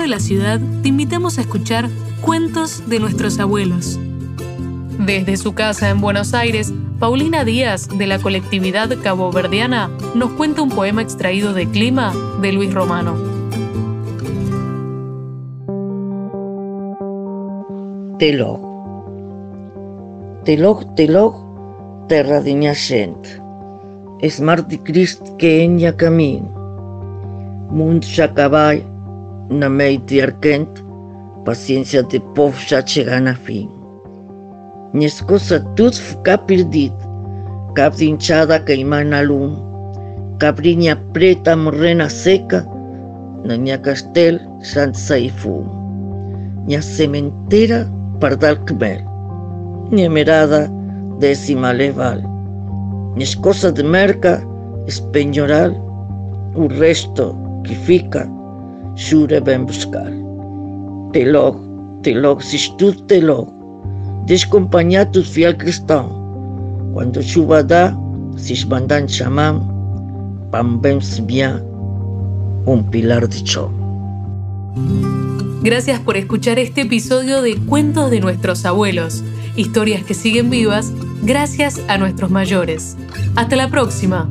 de la ciudad, te invitamos a escuchar Cuentos de nuestros abuelos. Desde su casa en Buenos Aires, Paulina Díaz, de la colectividad caboverdiana, nos cuenta un poema extraído de Clima de Luis Romano. Telog. Telog, telog, terra de. Es mar de Crist que já cabai, na meio de arquente, paciência de povo já chega na fim. Minhas coisas tudo ficar perdido, cabo de inchada a queimar na lume, cabrinha preta a morrer na seca, na minha castelo já de sair fumo. Minha sementeira pardal comer, minha mirada décima leval, minhas coisas de merca espenhoral, o resto que fica, jura bem buscar. Te logo, te logo, se estudo te logo, descompanhar tu fiel cristão. Quando chuva dá, se esbandan chamam, pambem bien, un pilar de chão. Gracias por escuchar este episodio de Cuentos de nuestros abuelos, historias que siguen vivas gracias a nuestros mayores. Hasta la próxima.